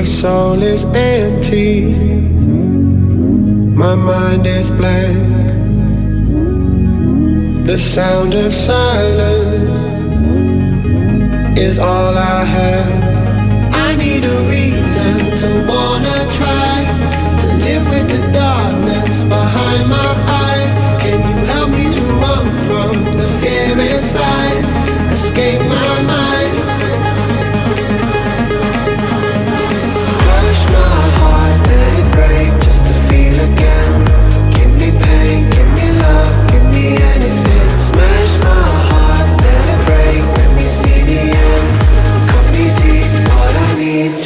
My soul is empty. My mind is blank. The sound of silence is all I have. I need a reason to wanna try to live with the darkness behind my eyes. Can you help me to run from the fear inside?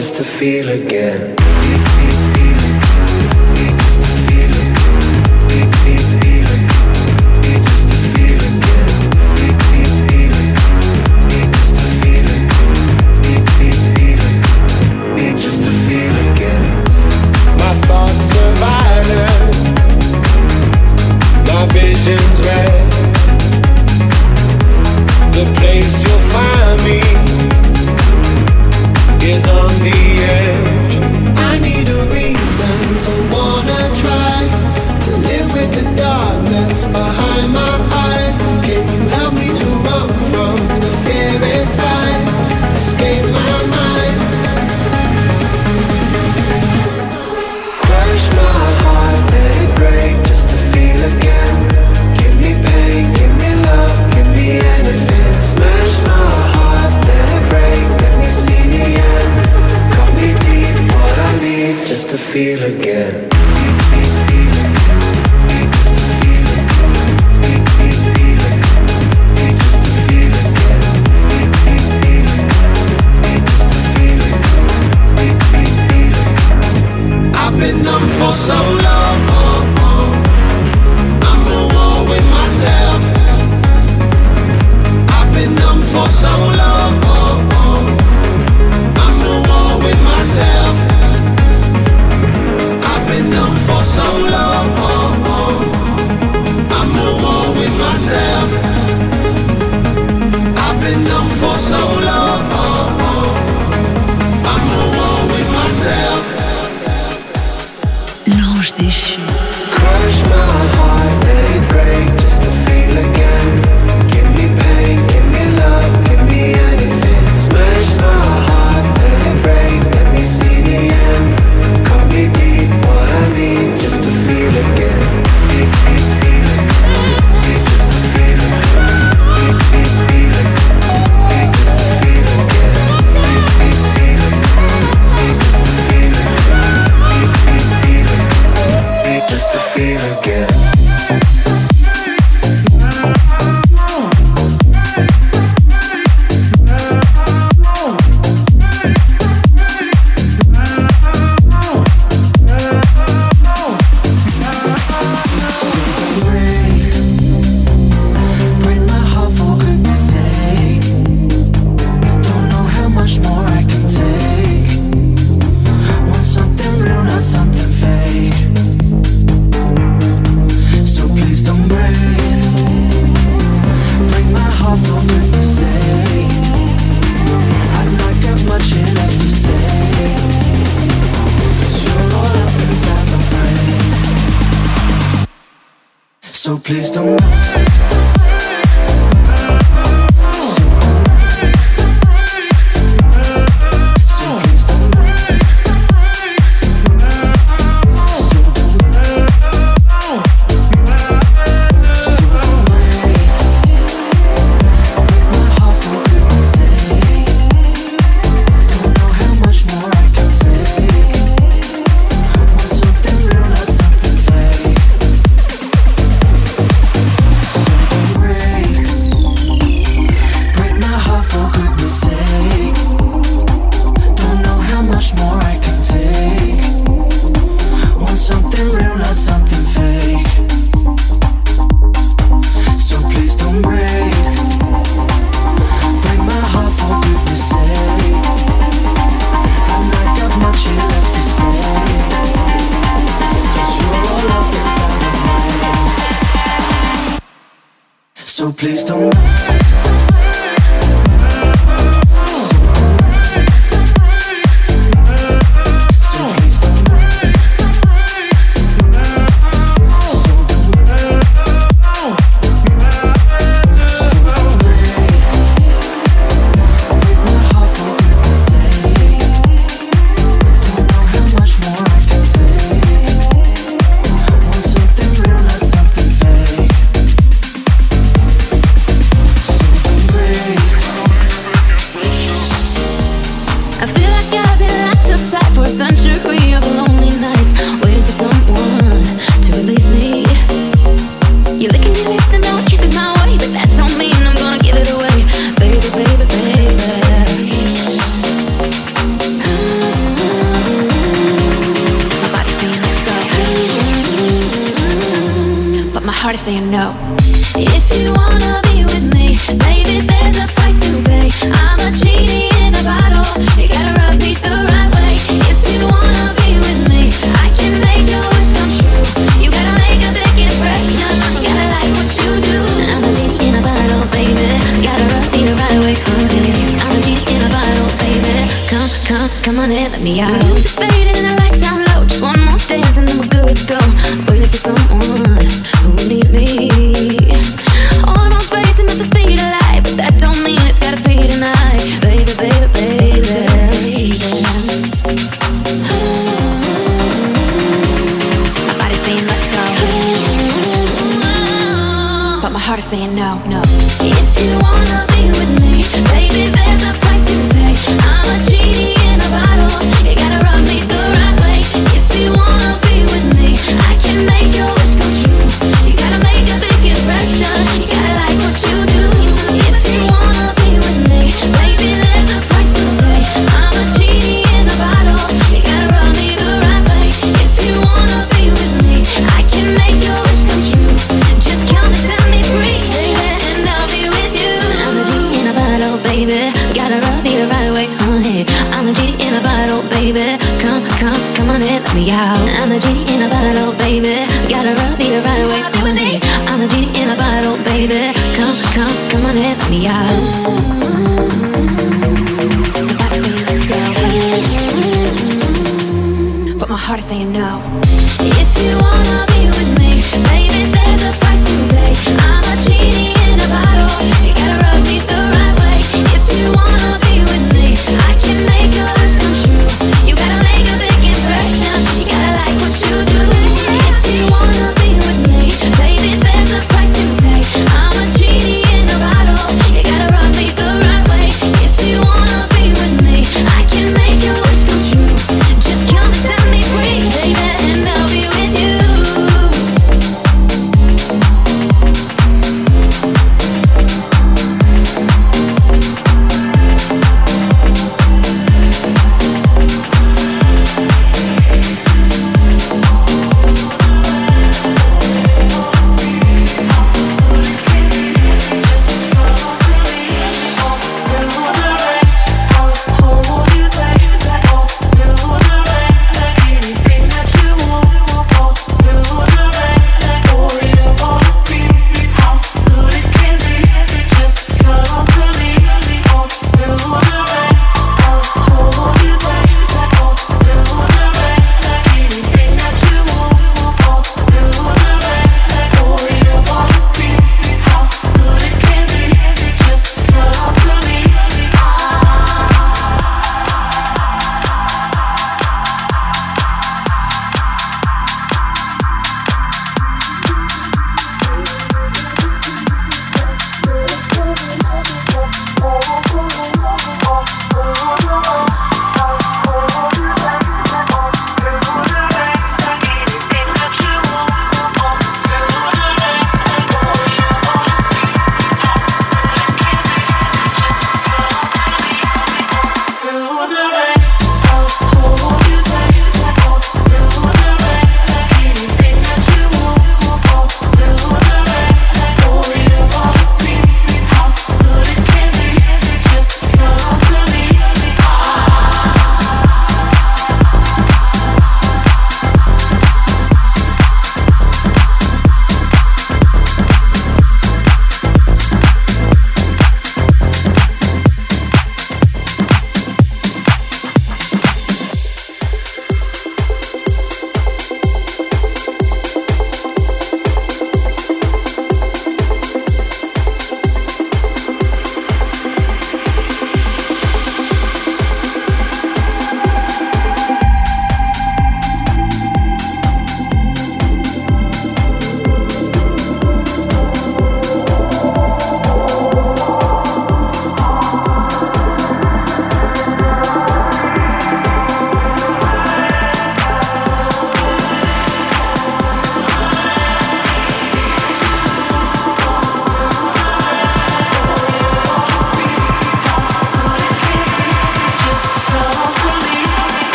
just to feel again. on, come on in, let me out. Music's fading and the lights down low. Just one more dance and then we're good to go. Waiting for someone who needs me. All those racing at the speed of light, but that don't mean it's gotta be tonight, baby, baby, baby. My body's saying let's go, but my heart is saying no, no. If you wanna. knock me out. I'm a genie in a bottle, baby. Gotta rub me the right way. Come with me. I'm a genie in a bottle, baby. Come, come, come on, in, help me out. But my heart is saying no. If you wanna be with me, baby, there's a price to pay. I'm a genie in a bottle. You gotta rub me the right way. If you wanna be with me, I can make a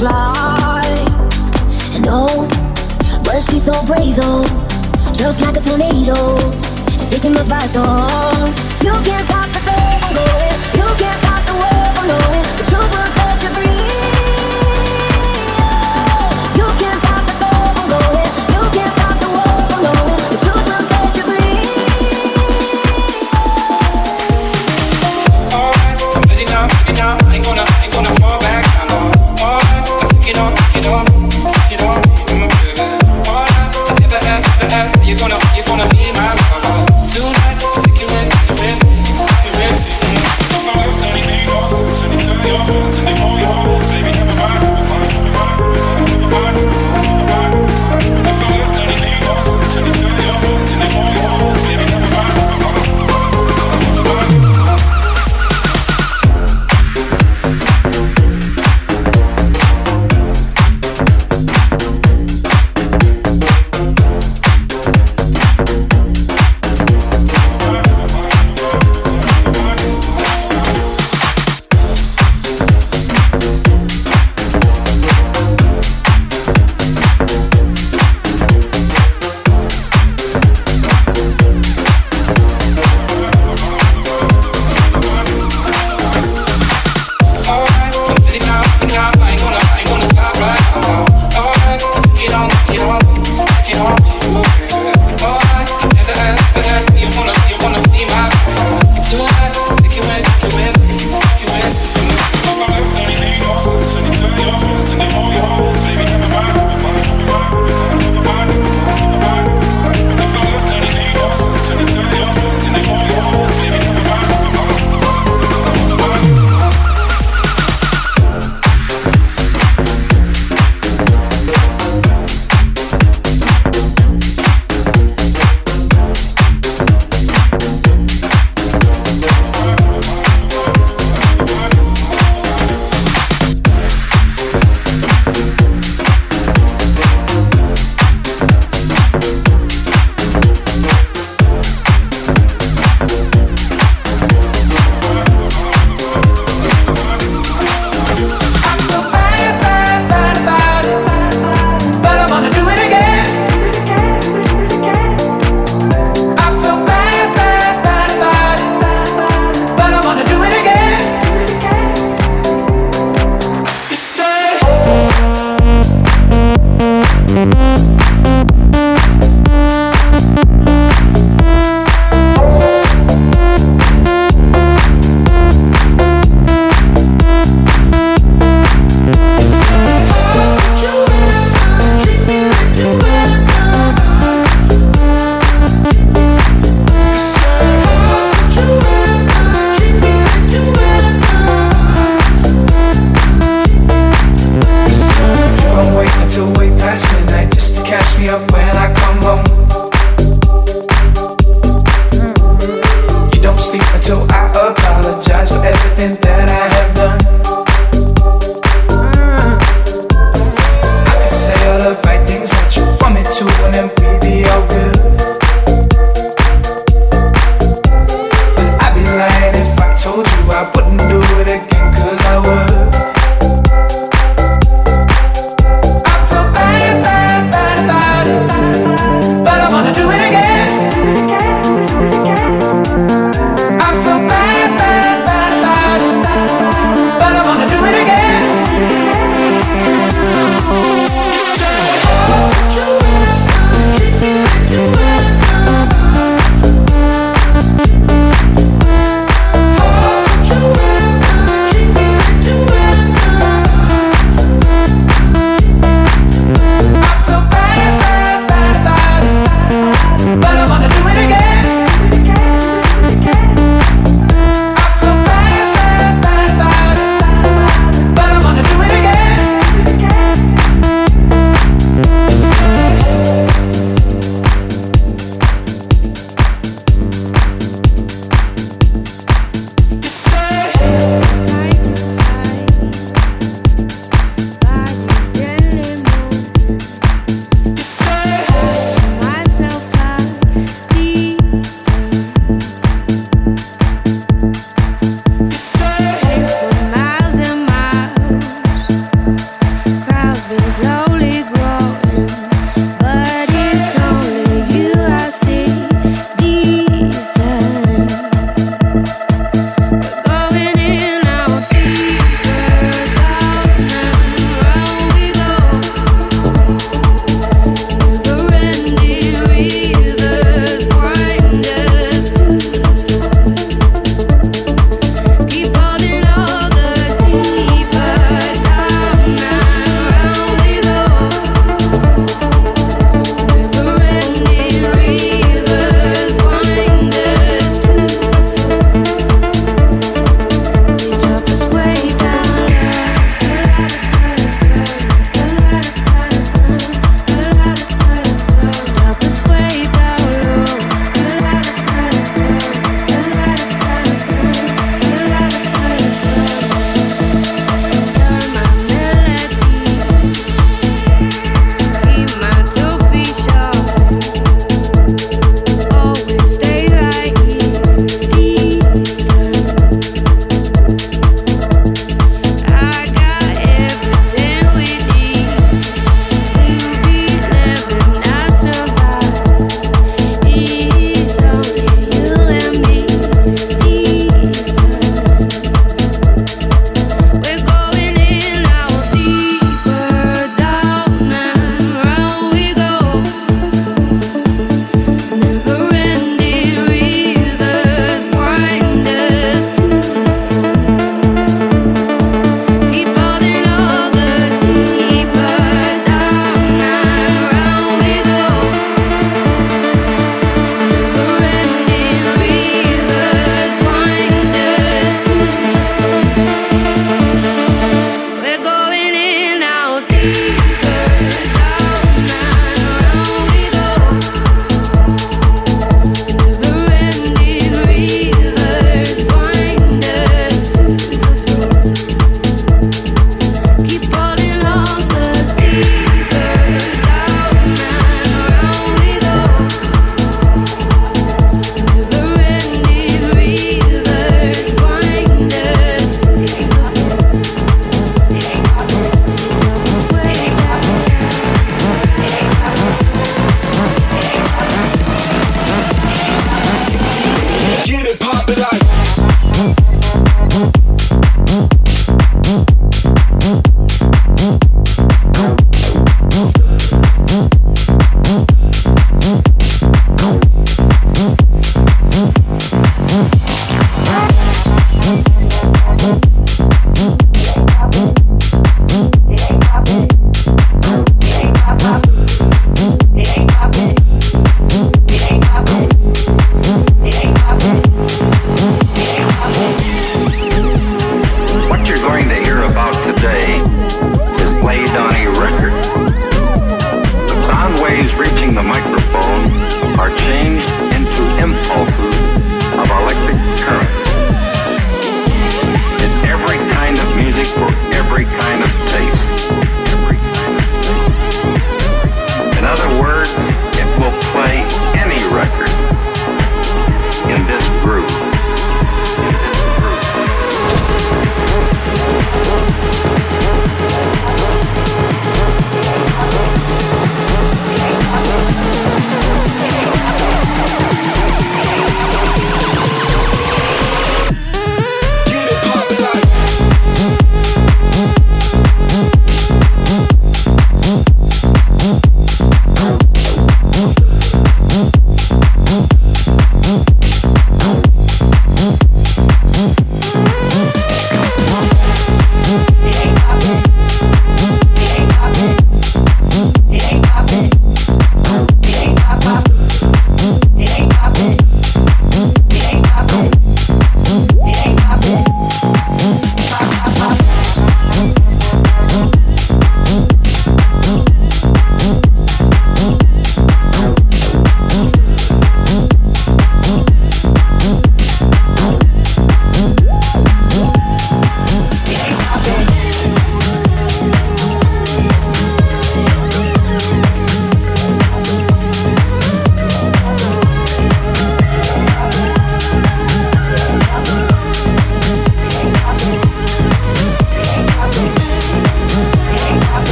butterfly. And oh, but she's so brave though, just like a tornado, she's taking us by storm. You can't stop the fame from going, you can't stop the world from knowing the truth was.